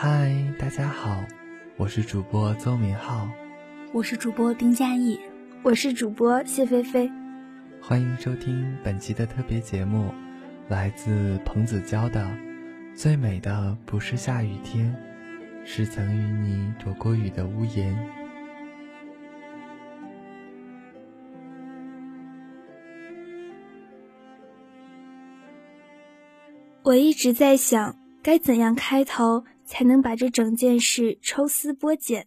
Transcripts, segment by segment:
嗨，大家好，我是主播邹明浩，我是主播丁佳艺，我是主播谢菲菲。欢迎收听本期的特别节目，来自彭子娇的《最美的不是下雨天，是曾与你躲过雨的屋檐》。我一直在想，该怎样开头才能把这整件事抽丝剥茧？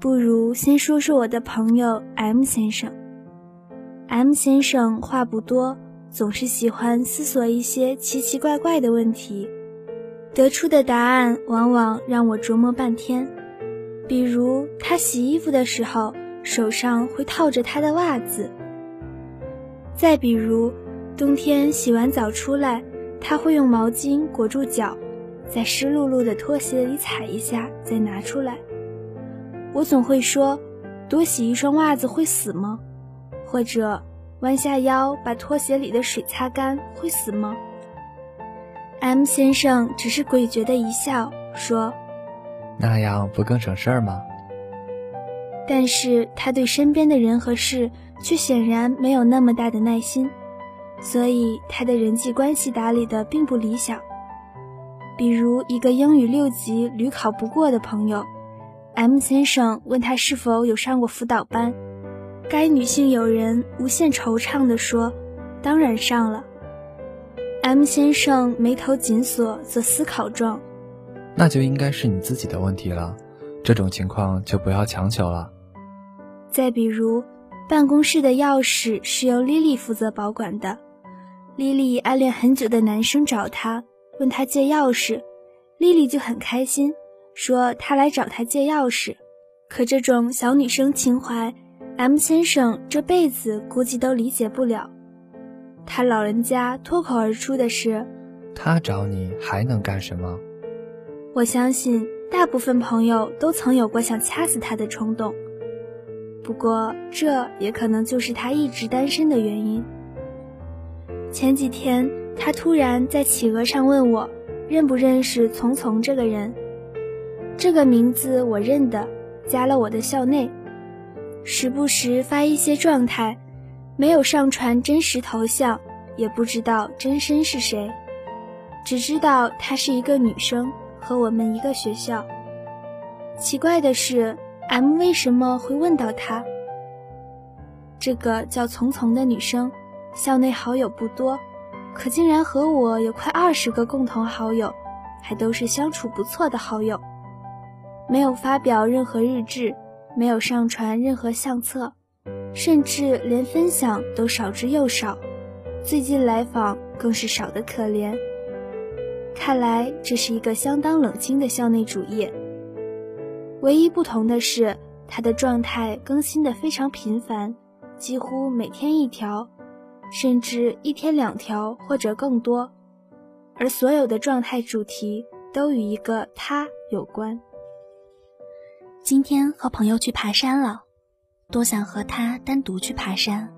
不如先说说我的朋友 M 先生。M 先生话不多，总是喜欢思索一些奇奇怪怪的问题，得出的答案往往让我琢磨半天。比如，他洗衣服的时候手上会套着他的袜子；再比如，冬天洗完澡出来。他会用毛巾裹住脚，在湿漉漉的拖鞋里踩一下，再拿出来。我总会说：“多洗一双袜子会死吗？”或者弯下腰把拖鞋里的水擦干会死吗？M 先生只是诡谲的一笑，说：“那样不更省事儿吗？”但是他对身边的人和事却显然没有那么大的耐心。所以他的人际关系打理的并不理想。比如一个英语六级屡考不过的朋友，M 先生问他是否有上过辅导班，该女性友人无限惆怅地说：“当然上了。”M 先生眉头紧锁，做思考状：“那就应该是你自己的问题了，这种情况就不要强求了。”再比如，办公室的钥匙是由 Lily 负责保管的。莉莉暗恋很久的男生找她，问他借钥匙，莉莉就很开心，说她来找他借钥匙。可这种小女生情怀，M 先生这辈子估计都理解不了。他老人家脱口而出的是：“他找你还能干什么？”我相信大部分朋友都曾有过想掐死他的冲动，不过这也可能就是他一直单身的原因。前几天，他突然在企鹅上问我，认不认识丛丛这个人。这个名字我认得，加了我的校内，时不时发一些状态，没有上传真实头像，也不知道真身是谁，只知道她是一个女生，和我们一个学校。奇怪的是，M 为什么会问到她？这个叫丛丛的女生。校内好友不多，可竟然和我有快二十个共同好友，还都是相处不错的好友。没有发表任何日志，没有上传任何相册，甚至连分享都少之又少。最近来访更是少得可怜。看来这是一个相当冷清的校内主页。唯一不同的是，他的状态更新的非常频繁，几乎每天一条。甚至一天两条或者更多，而所有的状态主题都与一个他有关。今天和朋友去爬山了，多想和他单独去爬山。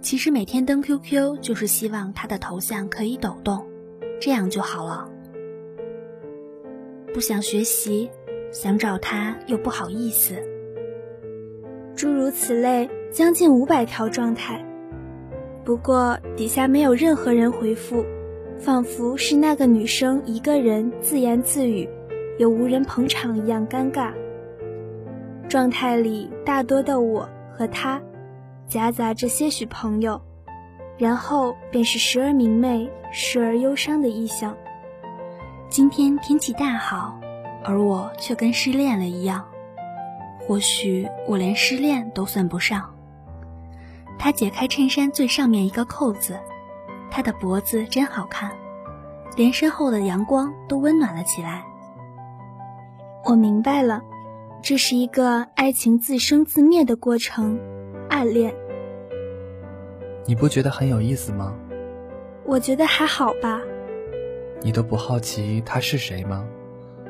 其实每天登 QQ 就是希望他的头像可以抖动，这样就好了。不想学习，想找他又不好意思，诸如此类。将近五百条状态，不过底下没有任何人回复，仿佛是那个女生一个人自言自语，又无人捧场一样尴尬。状态里大多的我和他，夹杂着些许朋友，然后便是时而明媚，时而忧伤的意象。今天天气大好，而我却跟失恋了一样。或许我连失恋都算不上。他解开衬衫最上面一个扣子，他的脖子真好看，连身后的阳光都温暖了起来。我明白了，这是一个爱情自生自灭的过程，暗恋。你不觉得很有意思吗？我觉得还好吧。你都不好奇他是谁吗？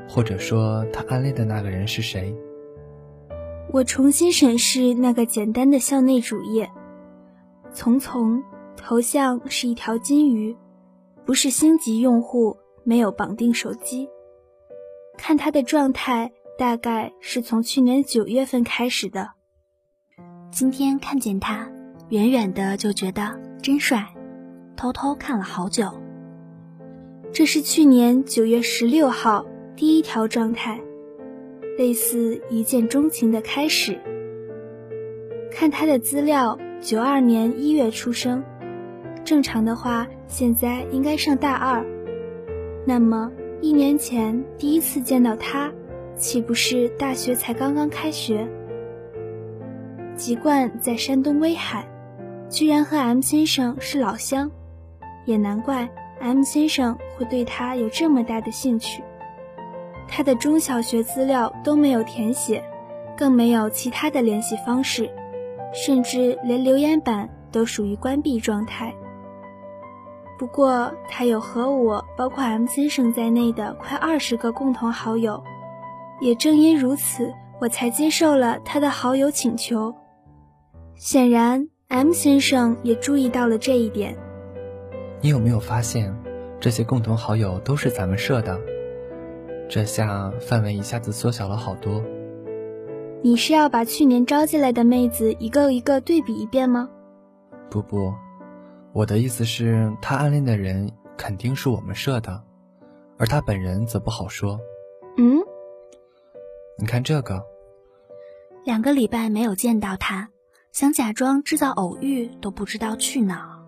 或者说他暗恋的那个人是谁？我重新审视那个简单的校内主页。丛丛头像是一条金鱼，不是星级用户，没有绑定手机。看他的状态，大概是从去年九月份开始的。今天看见他，远远的就觉得真帅，偷偷看了好久。这是去年九月十六号第一条状态，类似一见钟情的开始。看他的资料，九二年一月出生，正常的话现在应该上大二。那么一年前第一次见到他，岂不是大学才刚刚开学？籍贯在山东威海，居然和 M 先生是老乡，也难怪 M 先生会对他有这么大的兴趣。他的中小学资料都没有填写，更没有其他的联系方式，甚至连留言板都属于关闭状态。不过他有和我，包括 M 先生在内的快二十个共同好友，也正因如此，我才接受了他的好友请求。显然，M 先生也注意到了这一点。你有没有发现，这些共同好友都是咱们社的？这下范围一下子缩小了好多。你是要把去年招进来的妹子一个一个对比一遍吗？不不，我的意思是，他暗恋的人肯定是我们社的，而他本人则不好说。嗯？你看这个。两个礼拜没有见到他。想假装制造偶遇都不知道去哪。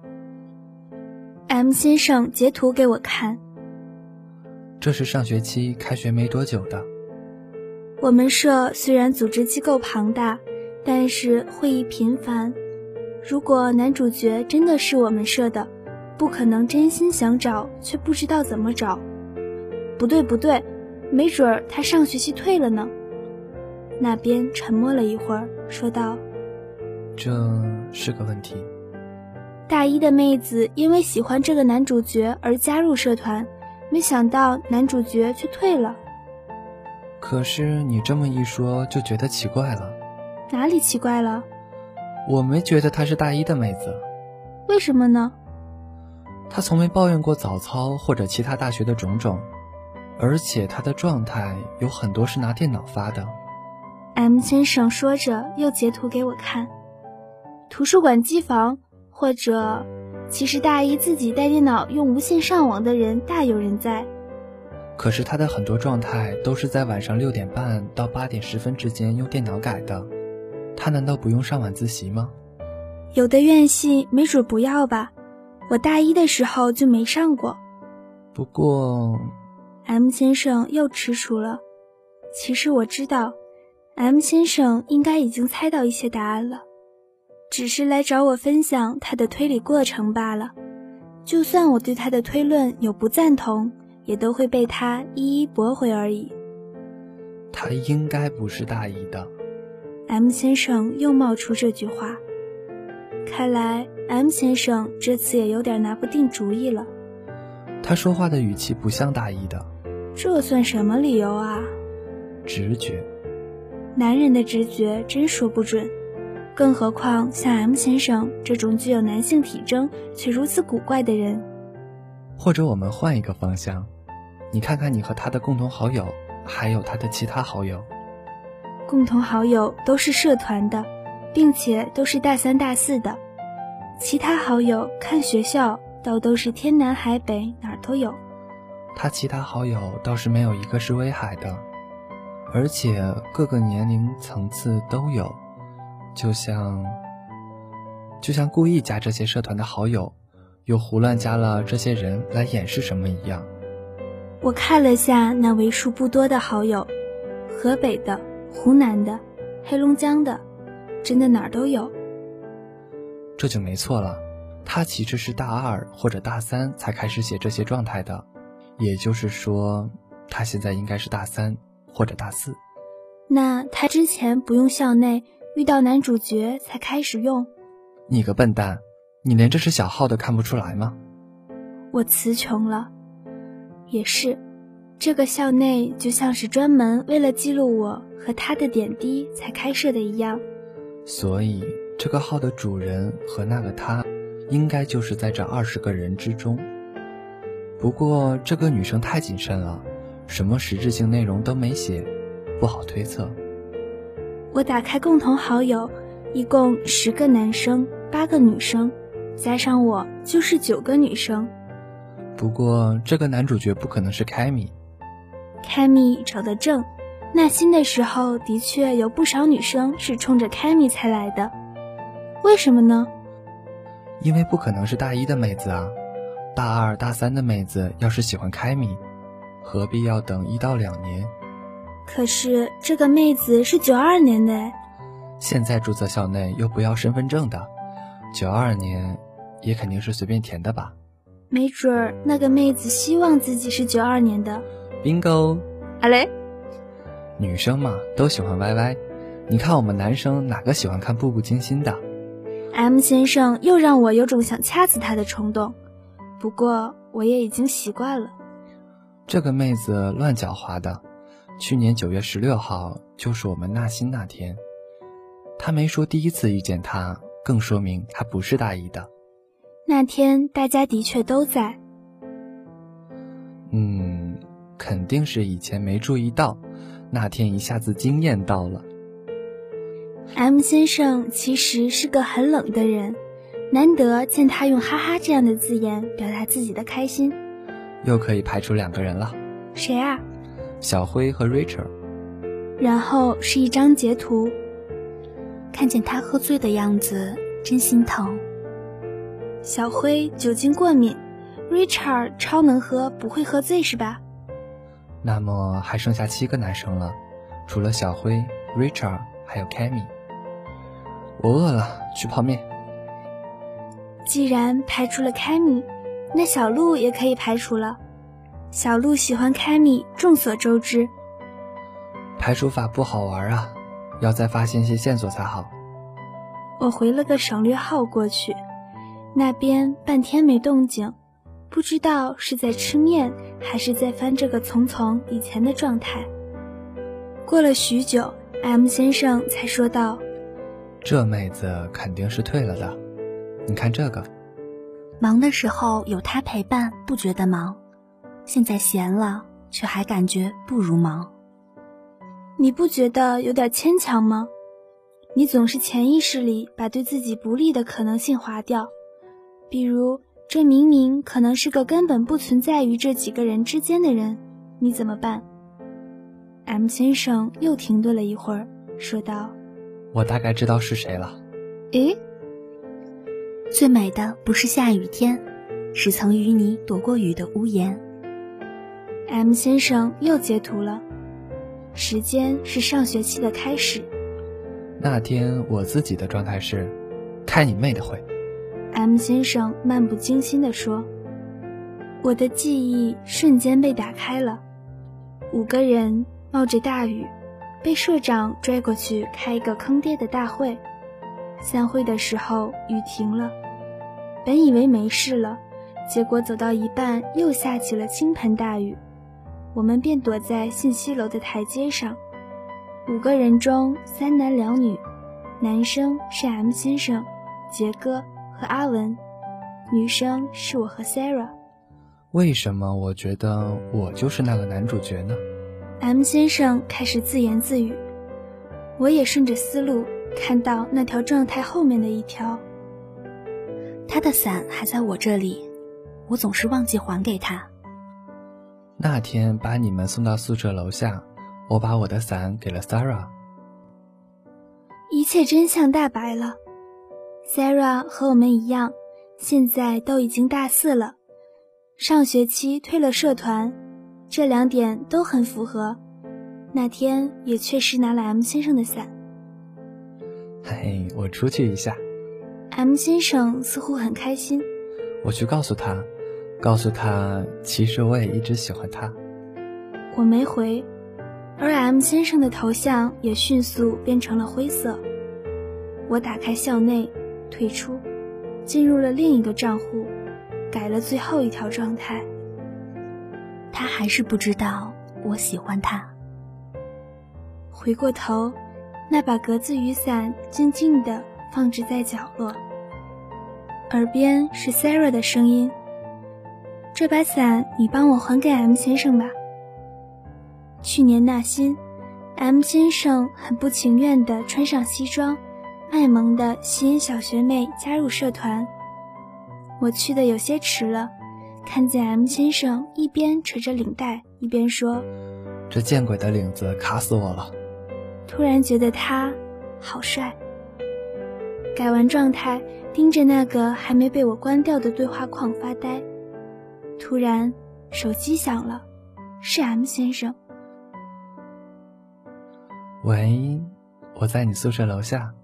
M 先生截图给我看，这是上学期开学没多久的。我们社虽然组织机构庞大，但是会议频繁。如果男主角真的是我们社的，不可能真心想找却不知道怎么找。不对不对，没准儿他上学期退了呢。那边沉默了一会儿，说道。这是个问题。大一的妹子因为喜欢这个男主角而加入社团，没想到男主角却退了。可是你这么一说，就觉得奇怪了。哪里奇怪了？我没觉得她是大一的妹子。为什么呢？她从没抱怨过早操或者其他大学的种种，而且她的状态有很多是拿电脑发的。M 先生说着，又截图给我看。图书馆机房，或者，其实大一自己带电脑用无线上网的人大有人在。可是他的很多状态都是在晚上六点半到八点十分之间用电脑改的，他难道不用上晚自习吗？有的院系没准不要吧，我大一的时候就没上过。不过，M 先生又踟蹰了。其实我知道，M 先生应该已经猜到一些答案了。只是来找我分享他的推理过程罢了。就算我对他的推论有不赞同，也都会被他一一驳回而已。他应该不是大一的。M 先生又冒出这句话，看来 M 先生这次也有点拿不定主意了。他说话的语气不像大一的。这算什么理由啊？直觉。男人的直觉真说不准。更何况像 M 先生这种具有男性体征却如此古怪的人，或者我们换一个方向，你看看你和他的共同好友，还有他的其他好友。共同好友都是社团的，并且都是大三、大四的。其他好友看学校倒都是天南海北，哪儿都有。他其他好友倒是没有一个是威海的，而且各个年龄层次都有。就像，就像故意加这些社团的好友，又胡乱加了这些人来掩饰什么一样。我看了下那为数不多的好友，河北的、湖南的、黑龙江的，真的哪儿都有。这就没错了，他其实是大二或者大三才开始写这些状态的，也就是说，他现在应该是大三或者大四。那他之前不用校内？遇到男主角才开始用，你个笨蛋，你连这是小号都看不出来吗？我词穷了，也是，这个校内就像是专门为了记录我和他的点滴才开设的一样。所以这个号的主人和那个他，应该就是在这二十个人之中。不过这个女生太谨慎了，什么实质性内容都没写，不好推测。我打开共同好友，一共十个男生，八个女生，加上我就是九个女生。不过这个男主角不可能是凯米。凯米找得正，纳新的时候的确有不少女生是冲着凯米才来的。为什么呢？因为不可能是大一的妹子啊，大二大三的妹子要是喜欢凯米，何必要等一到两年？可是这个妹子是九二年的哎，现在注册校内又不要身份证的，九二年也肯定是随便填的吧？没准儿那个妹子希望自己是九二年的。bingo，啊嘞，女生嘛都喜欢 YY，你看我们男生哪个喜欢看《步步惊心》的？M 先生又让我有种想掐死他的冲动，不过我也已经习惯了。这个妹子乱狡猾的。去年九月十六号就是我们纳新那天，他没说第一次遇见他，更说明他不是大一的。那天大家的确都在。嗯，肯定是以前没注意到，那天一下子惊艳到了。M 先生其实是个很冷的人，难得见他用“哈哈”这样的字眼表达自己的开心。又可以排除两个人了。谁啊？小辉和 Rachel，然后是一张截图，看见他喝醉的样子，真心疼。小辉酒精过敏，Richard 超能喝，不会喝醉是吧？那么还剩下七个男生了，除了小辉、Richard 还有 k a m i 我饿了，去泡面。既然排除了 k a m i 那小鹿也可以排除了。小鹿喜欢凯米，众所周知。排除法不好玩啊，要再发现些线索才好。我回了个省略号过去，那边半天没动静，不知道是在吃面还是在翻这个丛丛以前的状态。过了许久，M 先生才说道：“这妹子肯定是退了的，你看这个。忙的时候有他陪伴，不觉得忙。”现在闲了，却还感觉不如忙。你不觉得有点牵强吗？你总是潜意识里把对自己不利的可能性划掉，比如这明明可能是个根本不存在于这几个人之间的人，你怎么办？M 先生又停顿了一会儿，说道：“我大概知道是谁了。诶，最美的不是下雨天，是曾与你躲过雨的屋檐。” M 先生又截图了，时间是上学期的开始。那天我自己的状态是，开你妹的会。M 先生漫不经心地说：“我的记忆瞬间被打开了，五个人冒着大雨，被社长拽过去开一个坑爹的大会。散会的时候雨停了，本以为没事了，结果走到一半又下起了倾盆大雨。”我们便躲在信息楼的台阶上，五个人中三男两女，男生是 M 先生、杰哥和阿文，女生是我和 Sarah。为什么我觉得我就是那个男主角呢？M 先生开始自言自语，我也顺着思路看到那条状态后面的一条，他的伞还在我这里，我总是忘记还给他。那天把你们送到宿舍楼下，我把我的伞给了 Sarah。一切真相大白了，Sarah 和我们一样，现在都已经大四了，上学期退了社团，这两点都很符合。那天也确实拿了 M 先生的伞。嘿，我出去一下。M 先生似乎很开心。我去告诉他。告诉他，其实我也一直喜欢他。我没回，而 M 先生的头像也迅速变成了灰色。我打开校内，退出，进入了另一个账户，改了最后一条状态。他还是不知道我喜欢他。回过头，那把格子雨伞静静地放置在角落，耳边是 Sarah 的声音。这把伞你帮我还给 M 先生吧。去年纳新，M 先生很不情愿地穿上西装，卖萌地吸引小学妹加入社团。我去的有些迟了，看见 M 先生一边扯着领带，一边说：“这见鬼的领子卡死我了。”突然觉得他好帅。改完状态，盯着那个还没被我关掉的对话框发呆。突然，手机响了，是 M 先生。喂，我在你宿舍楼下。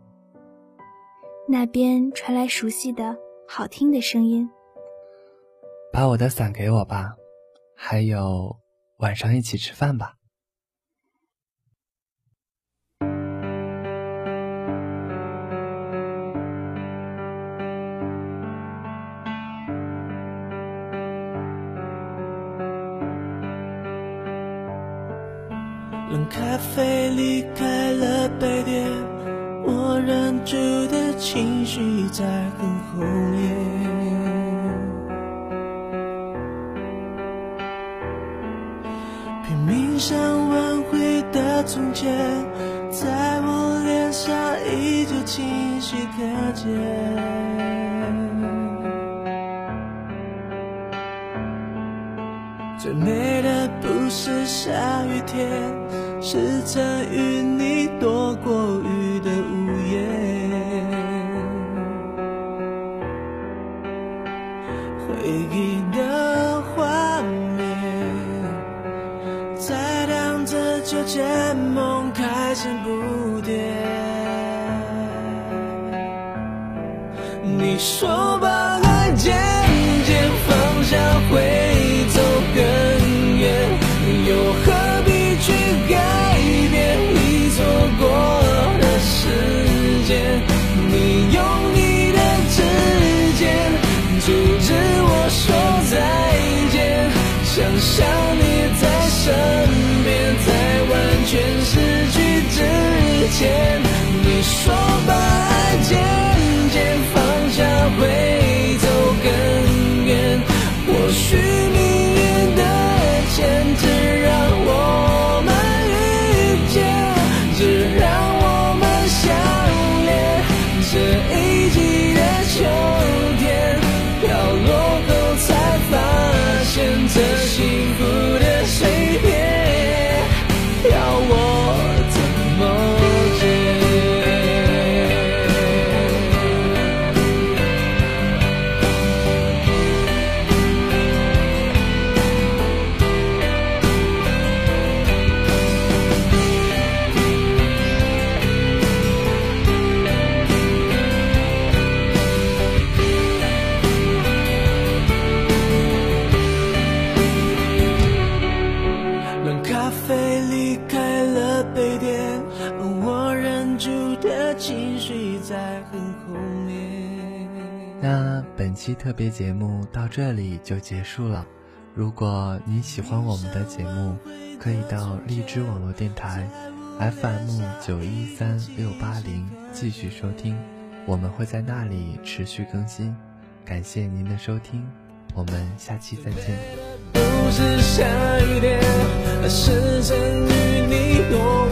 那边传来熟悉的、好听的声音。把我的伞给我吧，还有，晚上一起吃饭吧。离开了白天，我忍住的情绪在很后面。拼命想挽回的从前，在我脸上依旧清晰可见。最美的不是下雨天，是曾你说把爱期特别节目到这里就结束了。如果你喜欢我们的节目，可以到荔枝网络电台 FM 九一三六八零继续收听，我们会在那里持续更新。感谢您的收听，我们下期再见。不是下雨天，是曾与你躲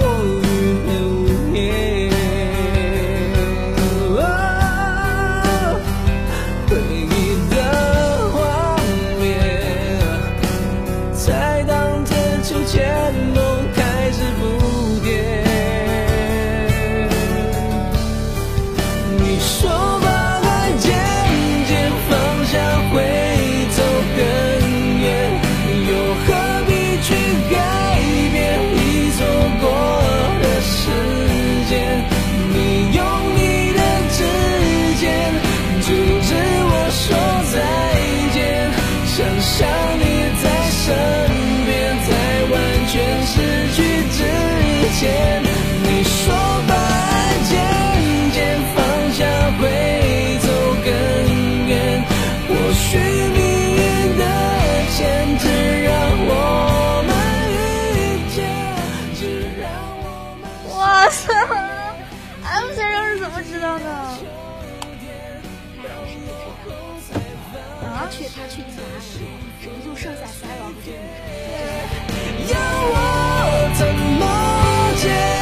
时，人就剩下三郎这个女人。要我怎么？